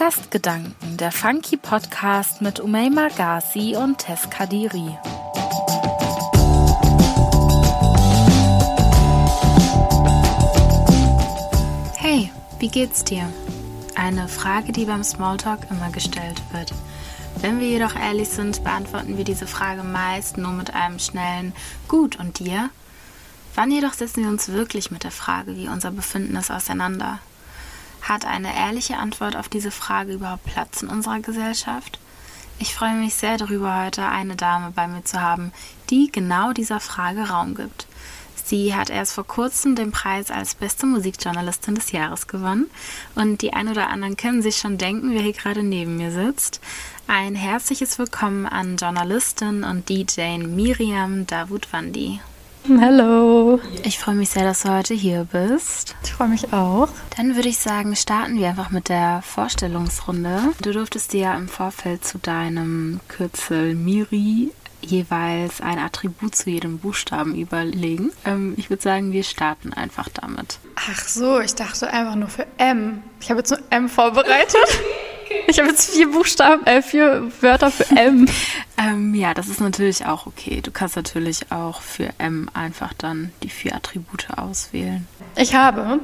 Gastgedanken, der Funky Podcast mit Umayma Ghazi und Tess Kadiri. Hey, wie geht's dir? Eine Frage, die beim Smalltalk immer gestellt wird. Wenn wir jedoch ehrlich sind, beantworten wir diese Frage meist nur mit einem schnellen Gut und dir? Wann jedoch setzen wir uns wirklich mit der Frage, wie unser Befinden ist, auseinander? Hat eine ehrliche Antwort auf diese Frage überhaupt Platz in unserer Gesellschaft? Ich freue mich sehr darüber, heute eine Dame bei mir zu haben, die genau dieser Frage Raum gibt. Sie hat erst vor kurzem den Preis als beste Musikjournalistin des Jahres gewonnen und die ein oder anderen können sich schon denken, wer hier gerade neben mir sitzt. Ein herzliches Willkommen an Journalistin und DJ Miriam Davutwandi. Hallo. Ich freue mich sehr, dass du heute hier bist. Ich freue mich auch. Dann würde ich sagen, starten wir einfach mit der Vorstellungsrunde. Du durftest dir ja im Vorfeld zu deinem Kürzel Miri jeweils ein Attribut zu jedem Buchstaben überlegen. Ähm, ich würde sagen, wir starten einfach damit. Ach so, ich dachte einfach nur für M. Ich habe jetzt nur M vorbereitet. Ich habe jetzt vier Buchstaben, äh, vier Wörter für M. ähm, ja, das ist natürlich auch okay. Du kannst natürlich auch für M einfach dann die vier Attribute auswählen. Ich habe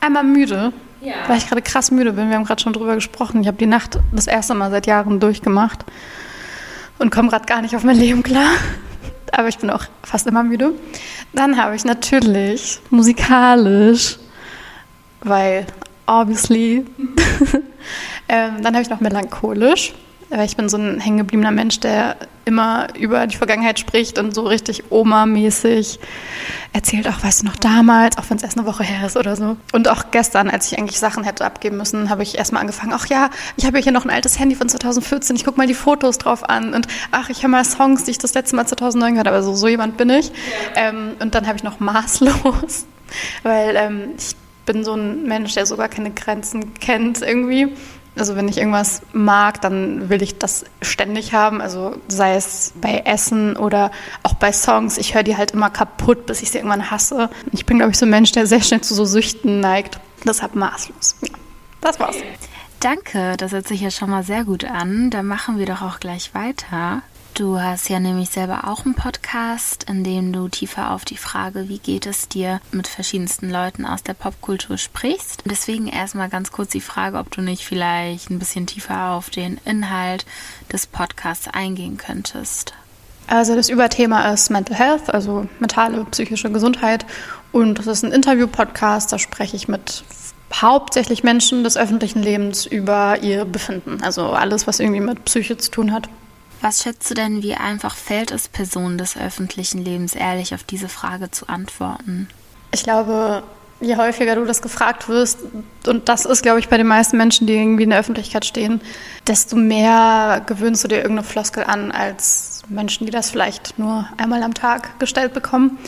einmal müde, ja. weil ich gerade krass müde bin. Wir haben gerade schon drüber gesprochen. Ich habe die Nacht das erste Mal seit Jahren durchgemacht und komme gerade gar nicht auf mein Leben klar. Aber ich bin auch fast immer müde. Dann habe ich natürlich musikalisch, weil obviously Ähm, dann habe ich noch melancholisch. Ich bin so ein hängengebliebener Mensch, der immer über die Vergangenheit spricht und so richtig Oma-mäßig erzählt, auch weißt du noch damals, auch wenn es erst eine Woche her ist oder so. Und auch gestern, als ich eigentlich Sachen hätte abgeben müssen, habe ich erstmal angefangen, ach ja, ich habe hier noch ein altes Handy von 2014, ich gucke mal die Fotos drauf an und ach, ich höre mal Songs, die ich das letzte Mal 2009 gehört habe. Also so jemand bin ich. Ähm, und dann habe ich noch maßlos, weil ähm, ich bin so ein Mensch, der sogar keine Grenzen kennt irgendwie. Also wenn ich irgendwas mag, dann will ich das ständig haben. Also sei es bei Essen oder auch bei Songs. Ich höre die halt immer kaputt, bis ich sie irgendwann hasse. Ich bin, glaube ich, so ein Mensch, der sehr schnell zu so Süchten neigt. Deshalb maßlos. Ja, das war's. Danke, das hört sich ja schon mal sehr gut an. Da machen wir doch auch gleich weiter. Du hast ja nämlich selber auch einen Podcast, in dem du tiefer auf die Frage, wie geht es dir mit verschiedensten Leuten aus der Popkultur sprichst. Deswegen erstmal ganz kurz die Frage, ob du nicht vielleicht ein bisschen tiefer auf den Inhalt des Podcasts eingehen könntest. Also das Überthema ist Mental Health, also mentale, psychische Gesundheit. Und das ist ein Interview-Podcast, da spreche ich mit hauptsächlich Menschen des öffentlichen Lebens über ihr Befinden. Also alles, was irgendwie mit Psyche zu tun hat. Was schätzt du denn, wie einfach fällt es Personen des öffentlichen Lebens, ehrlich auf diese Frage zu antworten? Ich glaube, je häufiger du das gefragt wirst, und das ist, glaube ich, bei den meisten Menschen, die irgendwie in der Öffentlichkeit stehen, desto mehr gewöhnst du dir irgendeine Floskel an als Menschen, die das vielleicht nur einmal am Tag gestellt bekommen.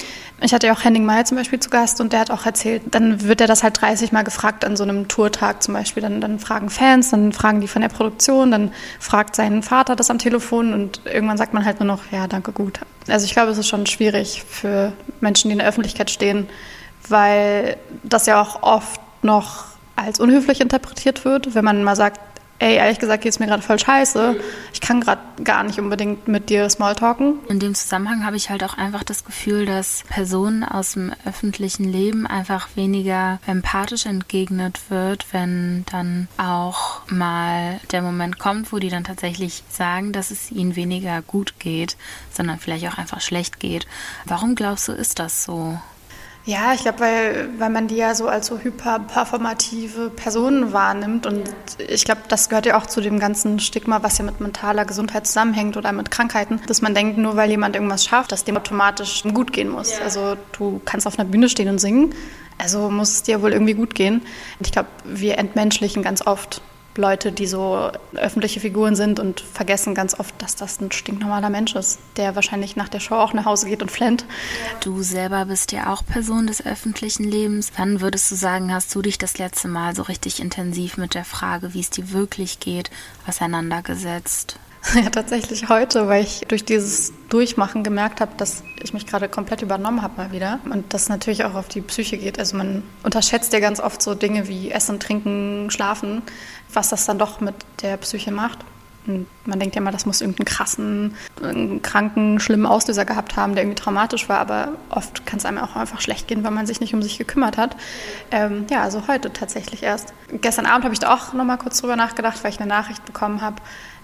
Ich hatte ja auch Henning May zum Beispiel zu Gast und der hat auch erzählt, dann wird er das halt 30 Mal gefragt an so einem Tourtag zum Beispiel. Dann, dann fragen Fans, dann fragen die von der Produktion, dann fragt sein Vater das am Telefon und irgendwann sagt man halt nur noch, ja, danke, gut. Also ich glaube, es ist schon schwierig für Menschen, die in der Öffentlichkeit stehen, weil das ja auch oft noch als unhöflich interpretiert wird, wenn man mal sagt, ey, ehrlich gesagt geht es mir gerade voll scheiße. Ich kann gerade gar nicht unbedingt mit dir Smalltalken. In dem Zusammenhang habe ich halt auch einfach das Gefühl, dass Personen aus dem öffentlichen Leben einfach weniger empathisch entgegnet wird, wenn dann auch mal der Moment kommt, wo die dann tatsächlich sagen, dass es ihnen weniger gut geht, sondern vielleicht auch einfach schlecht geht. Warum glaubst du, ist das so? Ja, ich glaube, weil, weil man die ja so als so hyperperformative Personen wahrnimmt. Und ich glaube, das gehört ja auch zu dem ganzen Stigma, was ja mit mentaler Gesundheit zusammenhängt oder mit Krankheiten, dass man denkt, nur weil jemand irgendwas schafft, dass dem automatisch gut gehen muss. Ja. Also du kannst auf einer Bühne stehen und singen, also muss es dir wohl irgendwie gut gehen. Und ich glaube, wir entmenschlichen ganz oft Leute, die so öffentliche Figuren sind und vergessen ganz oft, dass das ein stinknormaler Mensch ist, der wahrscheinlich nach der Show auch nach Hause geht und flennt. Du selber bist ja auch Person des öffentlichen Lebens. Wann würdest du sagen, hast du dich das letzte Mal so richtig intensiv mit der Frage, wie es dir wirklich geht, auseinandergesetzt? Ja, tatsächlich heute, weil ich durch dieses Durchmachen gemerkt habe, dass ich mich gerade komplett übernommen habe mal wieder. Und das natürlich auch auf die Psyche geht. Also man unterschätzt ja ganz oft so Dinge wie Essen, Trinken, Schlafen, was das dann doch mit der Psyche macht. Und man denkt ja immer, das muss irgendeinen krassen, kranken, schlimmen Auslöser gehabt haben, der irgendwie traumatisch war. Aber oft kann es einem auch einfach schlecht gehen, weil man sich nicht um sich gekümmert hat. Ähm, ja, also heute tatsächlich erst. Gestern Abend habe ich da auch nochmal kurz drüber nachgedacht, weil ich eine Nachricht bekommen habe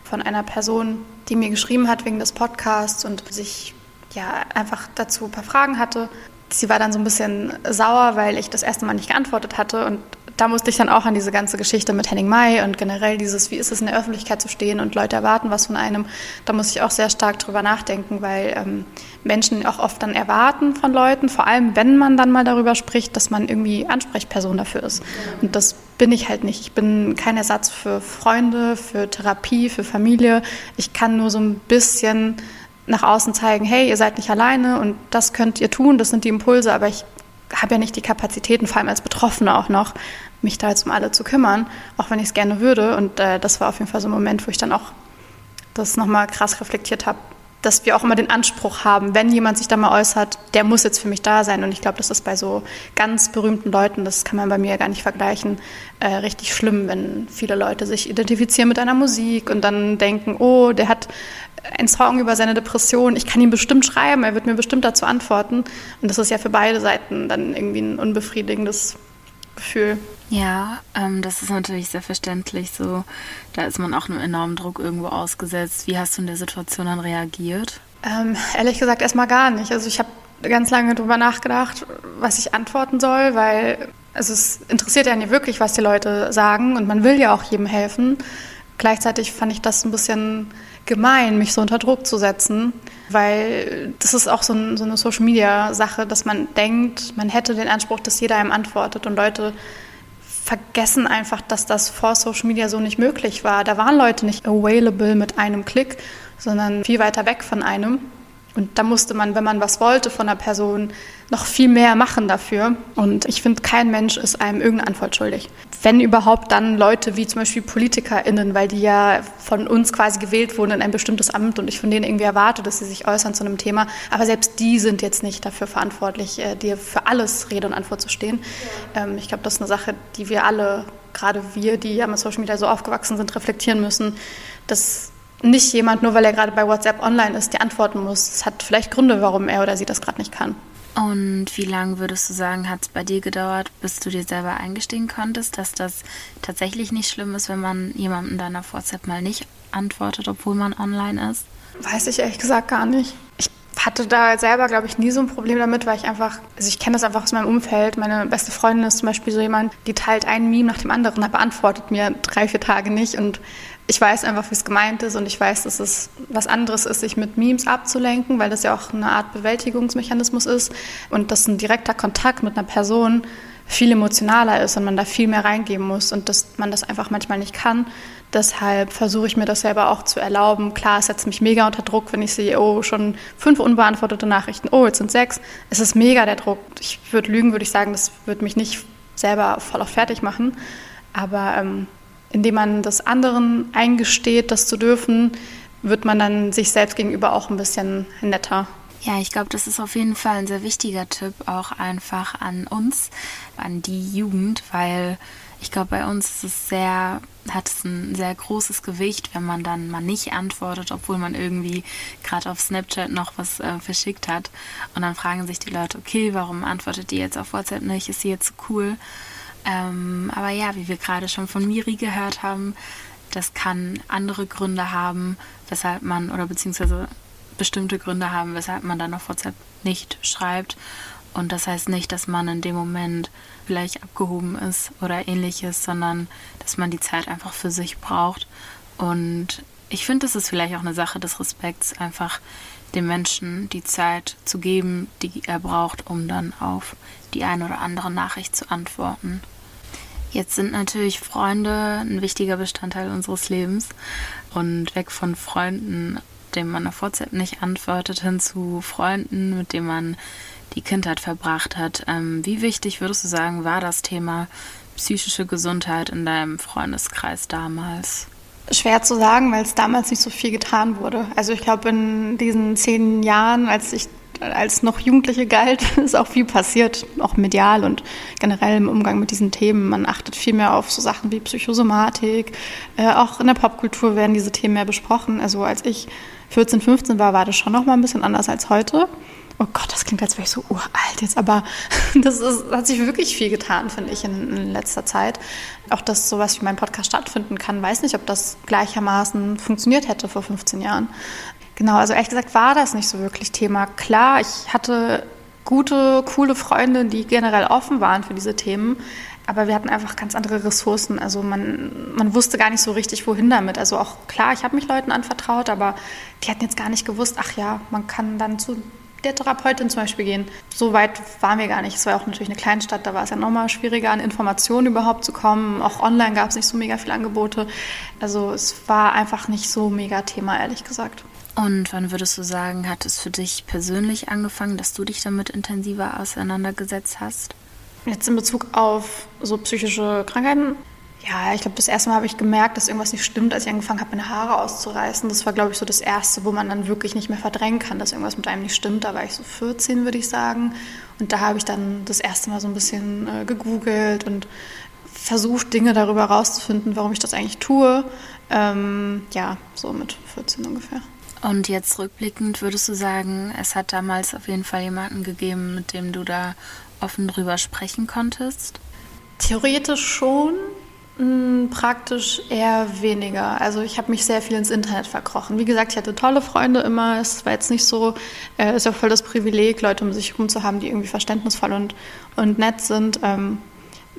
von einer Person, die mir geschrieben hat wegen des Podcasts und sich ja einfach dazu ein paar Fragen hatte. Sie war dann so ein bisschen sauer, weil ich das erste Mal nicht geantwortet hatte und da musste ich dann auch an diese ganze Geschichte mit Henning May und generell dieses, wie ist es in der Öffentlichkeit zu stehen und Leute erwarten was von einem, da muss ich auch sehr stark drüber nachdenken, weil ähm, Menschen auch oft dann erwarten von Leuten, vor allem wenn man dann mal darüber spricht, dass man irgendwie Ansprechperson dafür ist. Und das bin ich halt nicht. Ich bin kein Ersatz für Freunde, für Therapie, für Familie. Ich kann nur so ein bisschen nach außen zeigen, hey, ihr seid nicht alleine und das könnt ihr tun, das sind die Impulse, aber ich habe ja nicht die Kapazitäten, vor allem als Betroffene auch noch, mich da jetzt um alle zu kümmern, auch wenn ich es gerne würde. Und äh, das war auf jeden Fall so ein Moment, wo ich dann auch das nochmal krass reflektiert habe, dass wir auch immer den Anspruch haben, wenn jemand sich da mal äußert, der muss jetzt für mich da sein. Und ich glaube, das ist bei so ganz berühmten Leuten, das kann man bei mir ja gar nicht vergleichen, äh, richtig schlimm, wenn viele Leute sich identifizieren mit einer Musik und dann denken, oh, der hat einen Song über seine Depression, ich kann ihm bestimmt schreiben, er wird mir bestimmt dazu antworten. Und das ist ja für beide Seiten dann irgendwie ein unbefriedigendes Gefühl. Ja, ähm, das ist natürlich sehr verständlich. So, da ist man auch einem enormen Druck irgendwo ausgesetzt. Wie hast du in der Situation dann reagiert? Ähm, ehrlich gesagt erstmal gar nicht. Also ich habe ganz lange darüber nachgedacht, was ich antworten soll, weil also es interessiert ja nicht wirklich, was die Leute sagen und man will ja auch jedem helfen. Gleichzeitig fand ich das ein bisschen gemein, mich so unter Druck zu setzen, weil das ist auch so, ein, so eine Social-Media-Sache, dass man denkt, man hätte den Anspruch, dass jeder einem antwortet und Leute vergessen einfach, dass das vor Social Media so nicht möglich war. Da waren Leute nicht available mit einem Klick, sondern viel weiter weg von einem. Und da musste man, wenn man was wollte von einer Person, noch viel mehr machen dafür. Und ich finde, kein Mensch ist einem irgendeine Antwort schuldig. Wenn überhaupt, dann Leute wie zum Beispiel PolitikerInnen, weil die ja von uns quasi gewählt wurden in ein bestimmtes Amt und ich von denen irgendwie erwarte, dass sie sich äußern zu einem Thema. Aber selbst die sind jetzt nicht dafür verantwortlich, äh, dir für alles Rede und Antwort zu stehen. Ähm, ich glaube, das ist eine Sache, die wir alle, gerade wir, die ja mit Social Media so aufgewachsen sind, reflektieren müssen, dass nicht jemand, nur weil er gerade bei WhatsApp online ist, dir antworten muss. Es hat vielleicht Gründe, warum er oder sie das gerade nicht kann. Und wie lange würdest du sagen, hat es bei dir gedauert, bis du dir selber eingestehen konntest, dass das tatsächlich nicht schlimm ist, wenn man jemandem dann auf WhatsApp mal nicht antwortet, obwohl man online ist? Weiß ich ehrlich gesagt gar nicht. Ich hatte da selber, glaube ich, nie so ein Problem damit, weil ich einfach, also ich kenne das einfach aus meinem Umfeld. Meine beste Freundin ist zum Beispiel so jemand, die teilt einen Meme nach dem anderen, aber beantwortet mir drei, vier Tage nicht und ich weiß einfach, wie es gemeint ist und ich weiß, dass es was anderes ist, sich mit Memes abzulenken, weil das ja auch eine Art Bewältigungsmechanismus ist und dass ein direkter Kontakt mit einer Person viel emotionaler ist und man da viel mehr reingeben muss und dass man das einfach manchmal nicht kann. Deshalb versuche ich mir das selber auch zu erlauben. Klar, es setzt mich mega unter Druck, wenn ich sehe, oh, schon fünf unbeantwortete Nachrichten, oh, jetzt sind sechs. Es ist mega der Druck. Ich würde lügen, würde ich sagen, das würde mich nicht selber voll auf fertig machen. Aber ähm, indem man das anderen eingesteht, das zu dürfen, wird man dann sich selbst gegenüber auch ein bisschen netter. Ja, ich glaube, das ist auf jeden Fall ein sehr wichtiger Tipp auch einfach an uns, an die Jugend, weil ich glaube, bei uns ist es sehr, hat es ein sehr großes Gewicht, wenn man dann mal nicht antwortet, obwohl man irgendwie gerade auf Snapchat noch was äh, verschickt hat. Und dann fragen sich die Leute, okay, warum antwortet die jetzt auf WhatsApp nicht? Ist sie jetzt so cool? Ähm, aber ja, wie wir gerade schon von Miri gehört haben, das kann andere Gründe haben, weshalb man, oder beziehungsweise bestimmte Gründe haben, weshalb man dann auf WhatsApp nicht schreibt. Und das heißt nicht, dass man in dem Moment vielleicht abgehoben ist oder ähnliches, sondern dass man die Zeit einfach für sich braucht. Und ich finde, es ist vielleicht auch eine Sache des Respekts, einfach dem Menschen die Zeit zu geben, die er braucht, um dann auf die eine oder andere Nachricht zu antworten. Jetzt sind natürlich Freunde ein wichtiger Bestandteil unseres Lebens und weg von Freunden, denen man auf WhatsApp nicht antwortet, hin zu Freunden, mit denen man die Kindheit verbracht hat. Ähm, wie wichtig würdest du sagen, war das Thema psychische Gesundheit in deinem Freundeskreis damals? Schwer zu sagen, weil es damals nicht so viel getan wurde. Also ich glaube, in diesen zehn Jahren, als ich als noch Jugendliche galt, ist auch viel passiert, auch medial und generell im Umgang mit diesen Themen. Man achtet viel mehr auf so Sachen wie Psychosomatik. Äh, auch in der Popkultur werden diese Themen mehr besprochen. Also als ich 14, 15 war, war das schon noch mal ein bisschen anders als heute. Oh Gott, das klingt, als wäre ich so uralt jetzt, aber das ist, hat sich wirklich viel getan, finde ich, in, in, letzter Zeit. Auch, dass sowas wie mein Podcast stattfinden kann, weiß nicht, ob das gleichermaßen funktioniert hätte vor 15 Jahren. Genau, also ehrlich gesagt war das nicht so wirklich Thema. Klar, ich hatte gute, coole Freunde, die generell offen waren für diese Themen, aber wir hatten einfach ganz andere Ressourcen. Also man, man wusste gar nicht so richtig, wohin damit. Also auch klar, ich habe mich Leuten anvertraut, aber die hatten jetzt gar nicht gewusst, ach ja, man kann dann zu der Therapeutin zum Beispiel gehen. So weit waren wir gar nicht. Es war auch natürlich eine Kleinstadt, da war es ja nochmal schwieriger, an Informationen überhaupt zu kommen. Auch online gab es nicht so mega viele Angebote. Also es war einfach nicht so mega Thema, ehrlich gesagt. Und wann würdest du sagen, hat es für dich persönlich angefangen, dass du dich damit intensiver auseinandergesetzt hast? Jetzt in Bezug auf so psychische Krankheiten. Ja, ich glaube, das erste Mal habe ich gemerkt, dass irgendwas nicht stimmt, als ich angefangen habe, meine Haare auszureißen. Das war, glaube ich, so das Erste, wo man dann wirklich nicht mehr verdrängen kann, dass irgendwas mit einem nicht stimmt. Da war ich so 14, würde ich sagen. Und da habe ich dann das erste Mal so ein bisschen äh, gegoogelt und versucht, Dinge darüber herauszufinden, warum ich das eigentlich tue. Ähm, ja, so mit 14 ungefähr. Und jetzt rückblickend würdest du sagen, es hat damals auf jeden Fall jemanden gegeben, mit dem du da offen drüber sprechen konntest? Theoretisch schon, praktisch eher weniger. Also ich habe mich sehr viel ins Internet verkrochen. Wie gesagt, ich hatte tolle Freunde immer. Es war jetzt nicht so, äh, ist ja voll das Privileg, Leute um sich herum zu haben, die irgendwie verständnisvoll und, und nett sind. Ähm,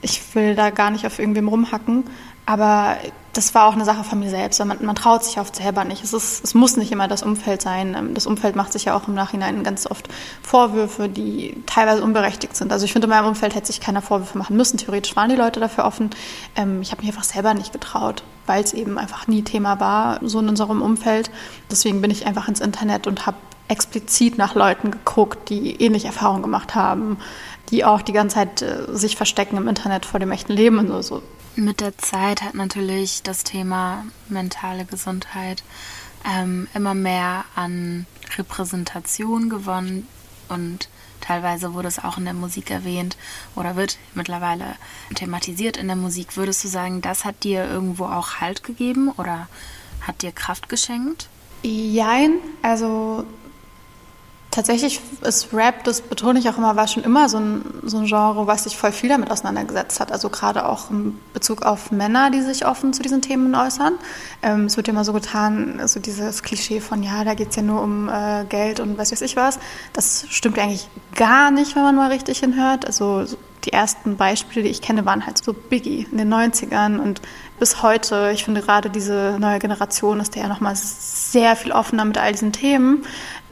ich will da gar nicht auf irgendwem rumhacken. Aber das war auch eine Sache von mir selbst. Man, man traut sich oft selber nicht. Es, ist, es muss nicht immer das Umfeld sein. Ähm, das Umfeld macht sich ja auch im Nachhinein ganz oft Vorwürfe, die teilweise unberechtigt sind. Also ich finde, in meinem Umfeld hätte sich keiner Vorwürfe machen müssen. Theoretisch waren die Leute dafür offen. Ähm, ich habe mich einfach selber nicht getraut, weil es eben einfach nie Thema war, so in unserem Umfeld. Deswegen bin ich einfach ins Internet und habe explizit nach Leuten geguckt, die ähnliche Erfahrungen gemacht haben, die auch die ganze Zeit äh, sich verstecken im Internet vor dem echten Leben und so, so mit der Zeit hat natürlich das Thema mentale Gesundheit ähm, immer mehr an Repräsentation gewonnen und teilweise wurde es auch in der Musik erwähnt oder wird mittlerweile thematisiert in der Musik. Würdest du sagen, das hat dir irgendwo auch Halt gegeben oder hat dir Kraft geschenkt? Jein, also Tatsächlich ist Rap, das betone ich auch immer, war schon immer so ein, so ein Genre, was sich voll viel damit auseinandergesetzt hat. Also gerade auch in Bezug auf Männer, die sich offen zu diesen Themen äußern. Ähm, es wird ja immer so getan, also dieses Klischee von, ja, da geht es ja nur um äh, Geld und was weiß ich was. Das stimmt eigentlich gar nicht, wenn man mal richtig hinhört. Also die ersten Beispiele, die ich kenne, waren halt so Biggie in den 90ern und bis heute. Ich finde gerade diese neue Generation ist ja nochmal sehr viel offener mit all diesen Themen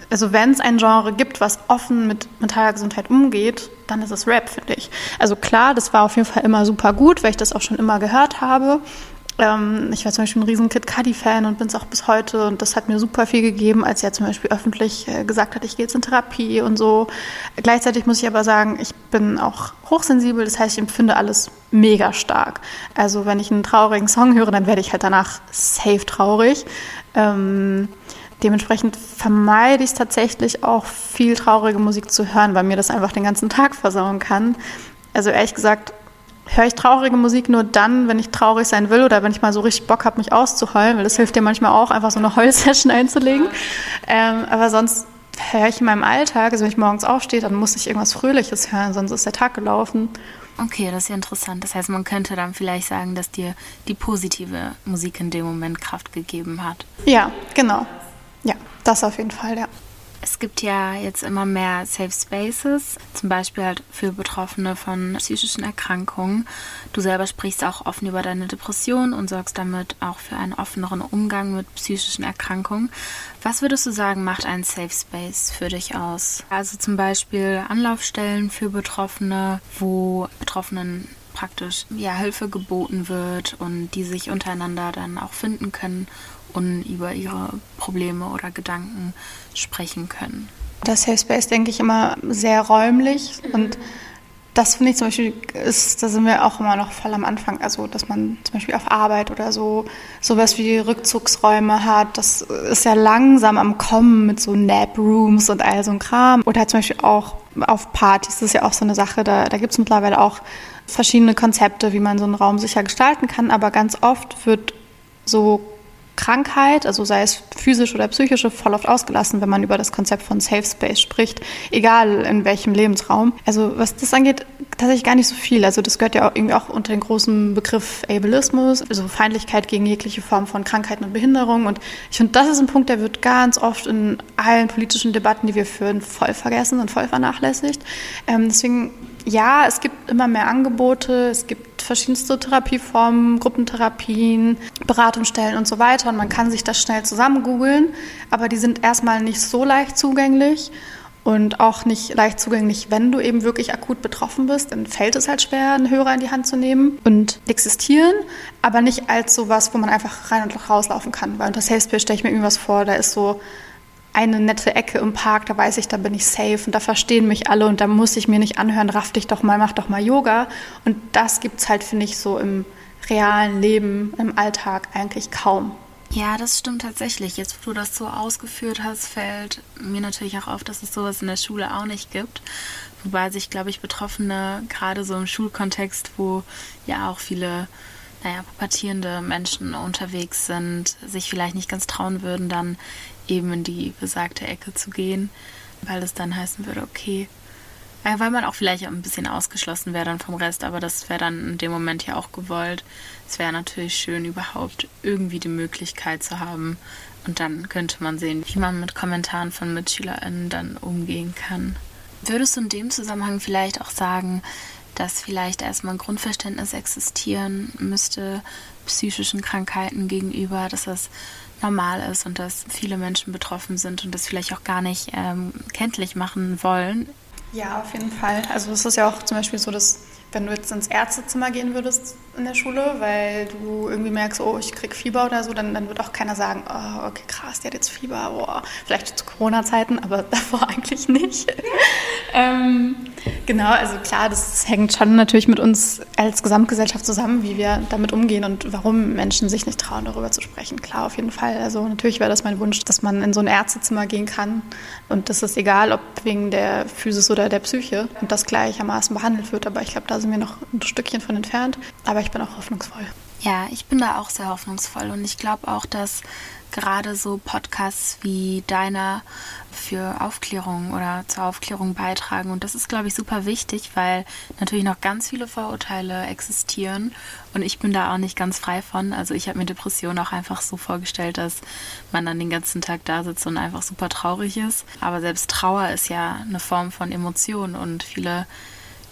also wenn es ein Genre gibt, was offen mit mentaler Gesundheit umgeht, dann ist es Rap, finde ich. Also klar, das war auf jeden Fall immer super gut, weil ich das auch schon immer gehört habe. Ähm, ich war zum Beispiel ein riesen Kid Cudi-Fan und bin es auch bis heute und das hat mir super viel gegeben, als er zum Beispiel öffentlich äh, gesagt hat, ich gehe jetzt in Therapie und so. Gleichzeitig muss ich aber sagen, ich bin auch hochsensibel, das heißt, ich empfinde alles mega stark. Also wenn ich einen traurigen Song höre, dann werde ich halt danach safe traurig. Ähm, Dementsprechend vermeide ich es tatsächlich auch, viel traurige Musik zu hören, weil mir das einfach den ganzen Tag versauen kann. Also ehrlich gesagt, höre ich traurige Musik nur dann, wenn ich traurig sein will oder wenn ich mal so richtig Bock habe, mich auszuheulen, weil das hilft dir manchmal auch, einfach so eine Heulsession einzulegen. Ähm, aber sonst höre ich in meinem Alltag, also wenn ich morgens aufstehe, dann muss ich irgendwas Fröhliches hören, sonst ist der Tag gelaufen. Okay, das ist ja interessant. Das heißt, man könnte dann vielleicht sagen, dass dir die positive Musik in dem Moment Kraft gegeben hat. Ja, genau. Ja, das auf jeden Fall, ja. Es gibt ja jetzt immer mehr Safe Spaces, zum Beispiel halt für Betroffene von psychischen Erkrankungen. Du selber sprichst auch offen über deine Depression und sorgst damit auch für einen offeneren Umgang mit psychischen Erkrankungen. Was würdest du sagen, macht ein Safe Space für dich aus? Also zum Beispiel Anlaufstellen für Betroffene, wo Betroffenen praktisch ja, Hilfe geboten wird und die sich untereinander dann auch finden können und über ihre Probleme oder Gedanken sprechen können. Das Safe Space denke ich immer sehr räumlich und das finde ich zum Beispiel, ist, da sind wir auch immer noch voll am Anfang. Also, dass man zum Beispiel auf Arbeit oder so sowas wie Rückzugsräume hat. Das ist ja langsam am Kommen mit so Nap-Rooms und all so ein Kram. Oder zum Beispiel auch auf Partys. Das ist ja auch so eine Sache. Da, da gibt es mittlerweile auch verschiedene Konzepte, wie man so einen Raum sicher gestalten kann. Aber ganz oft wird so Krankheit, also sei es physisch oder psychische, voll oft ausgelassen, wenn man über das Konzept von Safe Space spricht, egal in welchem Lebensraum. Also was das angeht, tatsächlich gar nicht so viel. Also das gehört ja auch irgendwie auch unter den großen Begriff Ableismus, also Feindlichkeit gegen jegliche Form von Krankheiten und Behinderung. Und ich finde, das ist ein Punkt, der wird ganz oft in allen politischen Debatten, die wir führen, voll vergessen und voll vernachlässigt. Ähm, deswegen ja, es gibt immer mehr Angebote, es gibt verschiedenste Therapieformen, Gruppentherapien, Beratungsstellen und so weiter. Und man kann sich das schnell zusammen googeln, aber die sind erstmal nicht so leicht zugänglich und auch nicht leicht zugänglich, wenn du eben wirklich akut betroffen bist, dann fällt es halt schwer, einen Hörer in die Hand zu nehmen und existieren, aber nicht als sowas, wo man einfach rein und rauslaufen kann, weil unter Safe Space stelle ich mir irgendwas vor, da ist so eine nette Ecke im Park, da weiß ich, da bin ich safe und da verstehen mich alle und da muss ich mir nicht anhören, raff dich doch mal, mach doch mal Yoga. Und das gibt es halt, finde ich, so im realen Leben, im Alltag eigentlich kaum. Ja, das stimmt tatsächlich. Jetzt, wo du das so ausgeführt hast, fällt mir natürlich auch auf, dass es sowas in der Schule auch nicht gibt. Wobei sich, glaube ich, Betroffene gerade so im Schulkontext, wo ja auch viele naja, pubertierende Menschen unterwegs sind, sich vielleicht nicht ganz trauen würden, dann eben in die besagte Ecke zu gehen, weil es dann heißen würde, okay, weil man auch vielleicht ein bisschen ausgeschlossen wäre dann vom Rest, aber das wäre dann in dem Moment ja auch gewollt. Es wäre natürlich schön, überhaupt irgendwie die Möglichkeit zu haben. Und dann könnte man sehen, wie man mit Kommentaren von MitschülerInnen dann umgehen kann. Würdest du in dem Zusammenhang vielleicht auch sagen, dass vielleicht erstmal ein Grundverständnis existieren müsste psychischen Krankheiten gegenüber, dass das normal ist und dass viele Menschen betroffen sind und das vielleicht auch gar nicht ähm, kenntlich machen wollen. Ja, auf jeden Fall. Also es ist ja auch zum Beispiel so, dass wenn du jetzt ins Ärztezimmer gehen würdest in der Schule, weil du irgendwie merkst, oh, ich krieg Fieber oder so, dann, dann wird auch keiner sagen, oh, okay, krass, die hat jetzt Fieber, oh, vielleicht zu Corona-Zeiten, aber davor eigentlich nicht. ähm, genau, also klar, das hängt schon natürlich mit uns als Gesamtgesellschaft zusammen, wie wir damit umgehen und warum Menschen sich nicht trauen, darüber zu sprechen. Klar, auf jeden Fall. Also natürlich wäre das mein Wunsch, dass man in so ein Ärztezimmer gehen kann und das ist egal, ob wegen der Physis oder der Psyche und das gleichermaßen behandelt wird, aber ich glaube, da sind wir noch ein Stückchen von entfernt. Aber ich bin auch hoffnungsvoll. Ja, ich bin da auch sehr hoffnungsvoll und ich glaube auch, dass gerade so Podcasts wie deiner für Aufklärung oder zur Aufklärung beitragen. Und das ist, glaube ich, super wichtig, weil natürlich noch ganz viele Vorurteile existieren. Und ich bin da auch nicht ganz frei von. Also ich habe mir Depression auch einfach so vorgestellt, dass man dann den ganzen Tag da sitzt und einfach super traurig ist. Aber selbst Trauer ist ja eine Form von Emotion und viele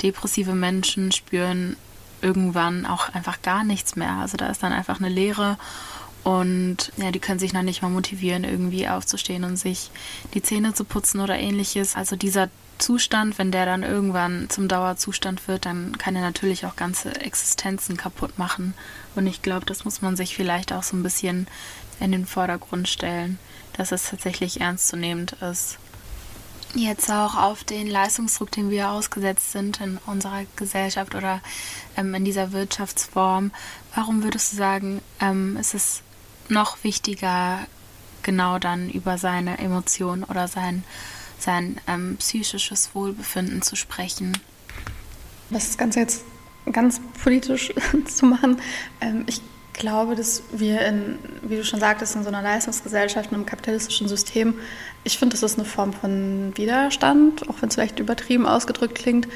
depressive Menschen spüren irgendwann auch einfach gar nichts mehr. Also da ist dann einfach eine Leere und ja, die können sich noch nicht mal motivieren, irgendwie aufzustehen und sich die Zähne zu putzen oder ähnliches. Also dieser Zustand, wenn der dann irgendwann zum Dauerzustand wird, dann kann er natürlich auch ganze Existenzen kaputt machen. Und ich glaube, das muss man sich vielleicht auch so ein bisschen in den Vordergrund stellen, dass es tatsächlich ernstzunehmend ist jetzt auch auf den Leistungsdruck, den wir ausgesetzt sind in unserer Gesellschaft oder ähm, in dieser Wirtschaftsform, warum würdest du sagen, ähm, ist es noch wichtiger, genau dann über seine Emotionen oder sein, sein ähm, psychisches Wohlbefinden zu sprechen? Das Ganze jetzt ganz politisch zu machen. Ähm, ich glaube, dass wir in, wie du schon sagtest, in so einer Leistungsgesellschaft, in einem kapitalistischen System, ich finde, das ist eine Form von Widerstand, auch wenn es vielleicht übertrieben ausgedrückt klingt,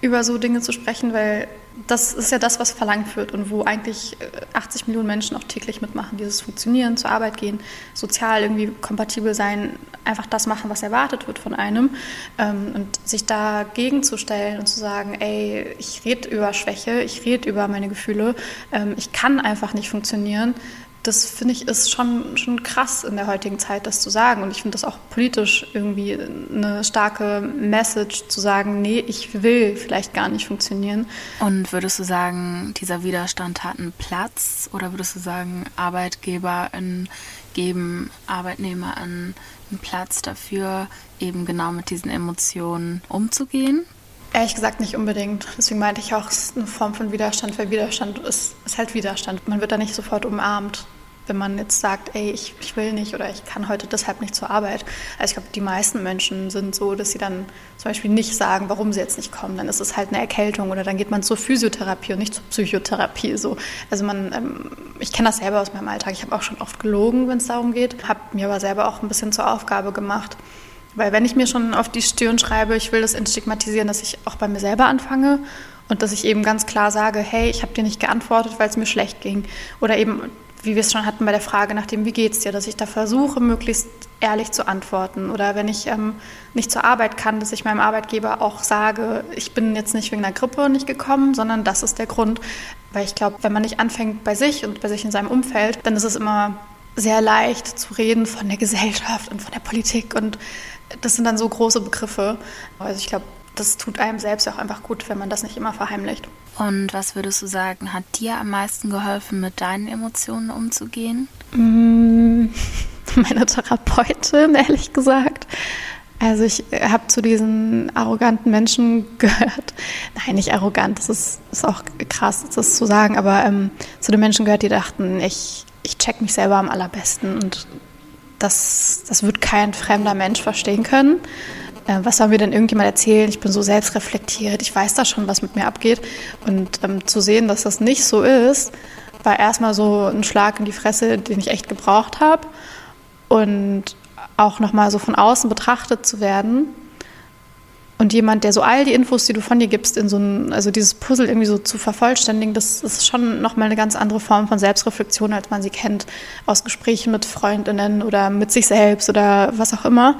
über so Dinge zu sprechen, weil das ist ja das, was verlangt wird und wo eigentlich 80 äh, Millionen Menschen auch täglich mitmachen. Dieses Funktionieren, zur Arbeit gehen, sozial irgendwie kompatibel sein, einfach das machen, was erwartet wird von einem. Ähm, und sich dagegen zu stellen und zu sagen, ey, ich rede über Schwäche, ich rede über meine Gefühle, ähm, ich kann einfach nicht funktionieren, das finde ich ist schon, schon krass in der heutigen Zeit, das zu sagen. Und ich finde das auch politisch irgendwie eine starke Message zu sagen, nee, ich will vielleicht gar nicht funktionieren. Und würdest du sagen, dieser Widerstand hat einen Platz? Oder würdest du sagen, Arbeitgeber geben Arbeitnehmer einen Platz dafür, eben genau mit diesen Emotionen umzugehen? Ehrlich gesagt nicht unbedingt. Deswegen meinte ich auch, es ist eine Form von Widerstand, weil Widerstand ist, ist halt Widerstand. Man wird da nicht sofort umarmt wenn man jetzt sagt, ey, ich, ich will nicht oder ich kann heute deshalb nicht zur Arbeit. Also ich glaube, die meisten Menschen sind so, dass sie dann zum Beispiel nicht sagen, warum sie jetzt nicht kommen. Dann ist es halt eine Erkältung oder dann geht man zur Physiotherapie und nicht zur Psychotherapie. So. Also man, ähm, ich kenne das selber aus meinem Alltag. Ich habe auch schon oft gelogen, wenn es darum geht. Habe mir aber selber auch ein bisschen zur Aufgabe gemacht. Weil wenn ich mir schon auf die Stirn schreibe, ich will das entstigmatisieren, dass ich auch bei mir selber anfange und dass ich eben ganz klar sage, hey, ich habe dir nicht geantwortet, weil es mir schlecht ging. Oder eben wie wir es schon hatten bei der Frage nach dem, wie geht's dir, dass ich da versuche, möglichst ehrlich zu antworten. Oder wenn ich ähm, nicht zur Arbeit kann, dass ich meinem Arbeitgeber auch sage, ich bin jetzt nicht wegen der Grippe nicht gekommen, sondern das ist der Grund. Weil ich glaube, wenn man nicht anfängt bei sich und bei sich in seinem Umfeld, dann ist es immer sehr leicht zu reden von der Gesellschaft und von der Politik. Und das sind dann so große Begriffe. Also ich glaube, das tut einem selbst auch einfach gut, wenn man das nicht immer verheimlicht. Und was würdest du sagen, hat dir am meisten geholfen, mit deinen Emotionen umzugehen? Mm, meine Therapeutin, ehrlich gesagt. Also ich habe zu diesen arroganten Menschen gehört. Nein, nicht arrogant, das ist, ist auch krass, das zu sagen, aber ähm, zu den Menschen gehört, die dachten, ich, ich check mich selber am allerbesten und das, das wird kein fremder Mensch verstehen können. Äh, was soll mir denn irgendjemand erzählen? Ich bin so selbstreflektiert, ich weiß da schon, was mit mir abgeht. Und ähm, zu sehen, dass das nicht so ist, war erstmal so ein Schlag in die Fresse, den ich echt gebraucht habe. Und auch nochmal so von außen betrachtet zu werden. Und jemand, der so all die Infos, die du von dir gibst, in so ein, also dieses Puzzle irgendwie so zu vervollständigen, das ist schon nochmal eine ganz andere Form von Selbstreflexion, als man sie kennt aus Gesprächen mit Freundinnen oder mit sich selbst oder was auch immer.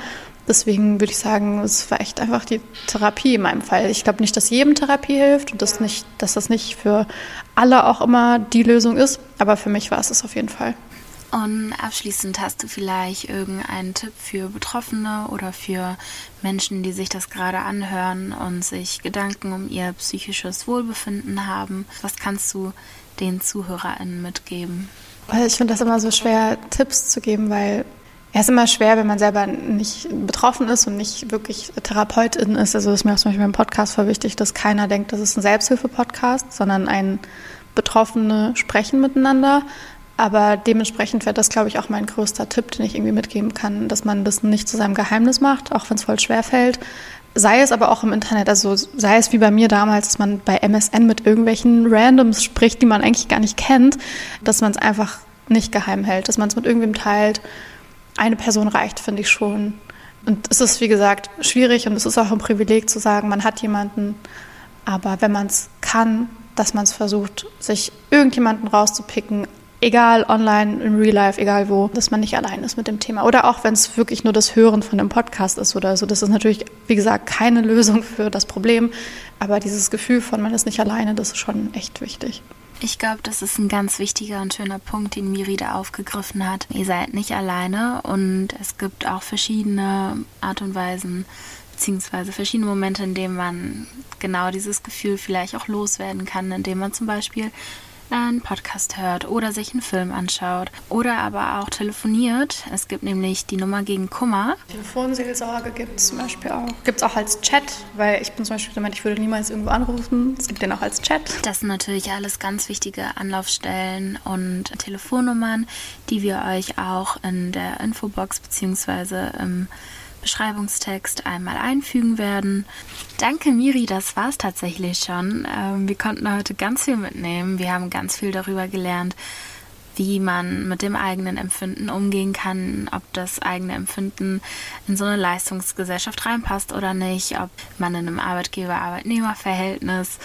Deswegen würde ich sagen, es war echt einfach die Therapie in meinem Fall. Ich glaube nicht, dass jedem Therapie hilft und das nicht, dass das nicht für alle auch immer die Lösung ist, aber für mich war es es auf jeden Fall. Und abschließend hast du vielleicht irgendeinen Tipp für Betroffene oder für Menschen, die sich das gerade anhören und sich Gedanken um ihr psychisches Wohlbefinden haben. Was kannst du den ZuhörerInnen mitgeben? Ich finde das immer so schwer, Tipps zu geben, weil ja, ist immer schwer, wenn man selber nicht betroffen ist und nicht wirklich Therapeutin ist. Also das ist mir auch zum Beispiel beim Podcast voll wichtig, dass keiner denkt, das ist ein Selbsthilfe-Podcast, sondern ein Betroffene sprechen miteinander. Aber dementsprechend wäre das, glaube ich, auch mein größter Tipp, den ich irgendwie mitgeben kann, dass man das nicht zu seinem Geheimnis macht, auch wenn es voll schwer fällt. Sei es aber auch im Internet, also sei es wie bei mir damals, dass man bei MSN mit irgendwelchen Randoms spricht, die man eigentlich gar nicht kennt, dass man es einfach nicht geheim hält, dass man es mit irgendwem teilt eine Person reicht, finde ich schon. Und es ist, wie gesagt, schwierig und es ist auch ein Privileg zu sagen, man hat jemanden. Aber wenn man es kann, dass man es versucht, sich irgendjemanden rauszupicken, egal online, in real life, egal wo, dass man nicht allein ist mit dem Thema. Oder auch wenn es wirklich nur das Hören von einem Podcast ist oder so. Das ist natürlich, wie gesagt, keine Lösung für das Problem. Aber dieses Gefühl von, man ist nicht alleine, das ist schon echt wichtig. Ich glaube, das ist ein ganz wichtiger und schöner Punkt, den Miri da aufgegriffen hat. Ihr seid nicht alleine und es gibt auch verschiedene Art und Weisen, beziehungsweise verschiedene Momente, in denen man genau dieses Gefühl vielleicht auch loswerden kann, indem man zum Beispiel einen Podcast hört oder sich einen Film anschaut oder aber auch telefoniert. Es gibt nämlich die Nummer gegen Kummer. Telefonseelsorge gibt es zum Beispiel auch. Gibt es auch als Chat, weil ich bin zum Beispiel gemeint, ich würde niemals irgendwo anrufen. Es gibt den auch als Chat. Das sind natürlich alles ganz wichtige Anlaufstellen und Telefonnummern, die wir euch auch in der Infobox bzw. im Beschreibungstext einmal einfügen werden. Danke Miri, das war es tatsächlich schon. Ähm, wir konnten heute ganz viel mitnehmen. Wir haben ganz viel darüber gelernt, wie man mit dem eigenen Empfinden umgehen kann, ob das eigene Empfinden in so eine Leistungsgesellschaft reinpasst oder nicht, ob man in einem Arbeitgeber-Arbeitnehmer-Verhältnis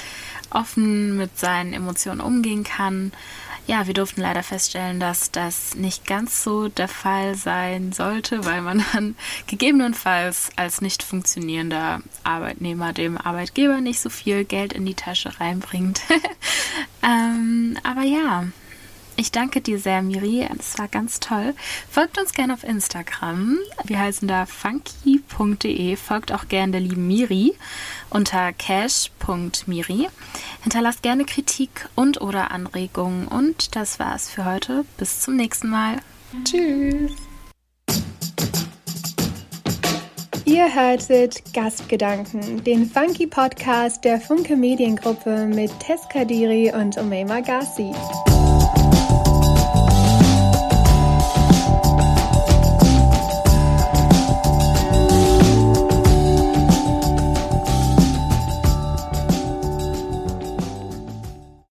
offen mit seinen Emotionen umgehen kann ja, wir durften leider feststellen, dass das nicht ganz so der Fall sein sollte, weil man dann gegebenenfalls als nicht funktionierender Arbeitnehmer dem Arbeitgeber nicht so viel Geld in die Tasche reinbringt. ähm, aber ja, ich danke dir sehr, Miri. Es war ganz toll. Folgt uns gerne auf Instagram. Wir heißen da funky.de. Folgt auch gerne der lieben Miri unter cash.miri. Hinterlasst gerne Kritik und oder Anregungen. Und das war's für heute. Bis zum nächsten Mal. Tschüss. Ihr hörtet Gastgedanken, den funky Podcast der Funke Mediengruppe mit Tess Kadiri und Omema Gassi.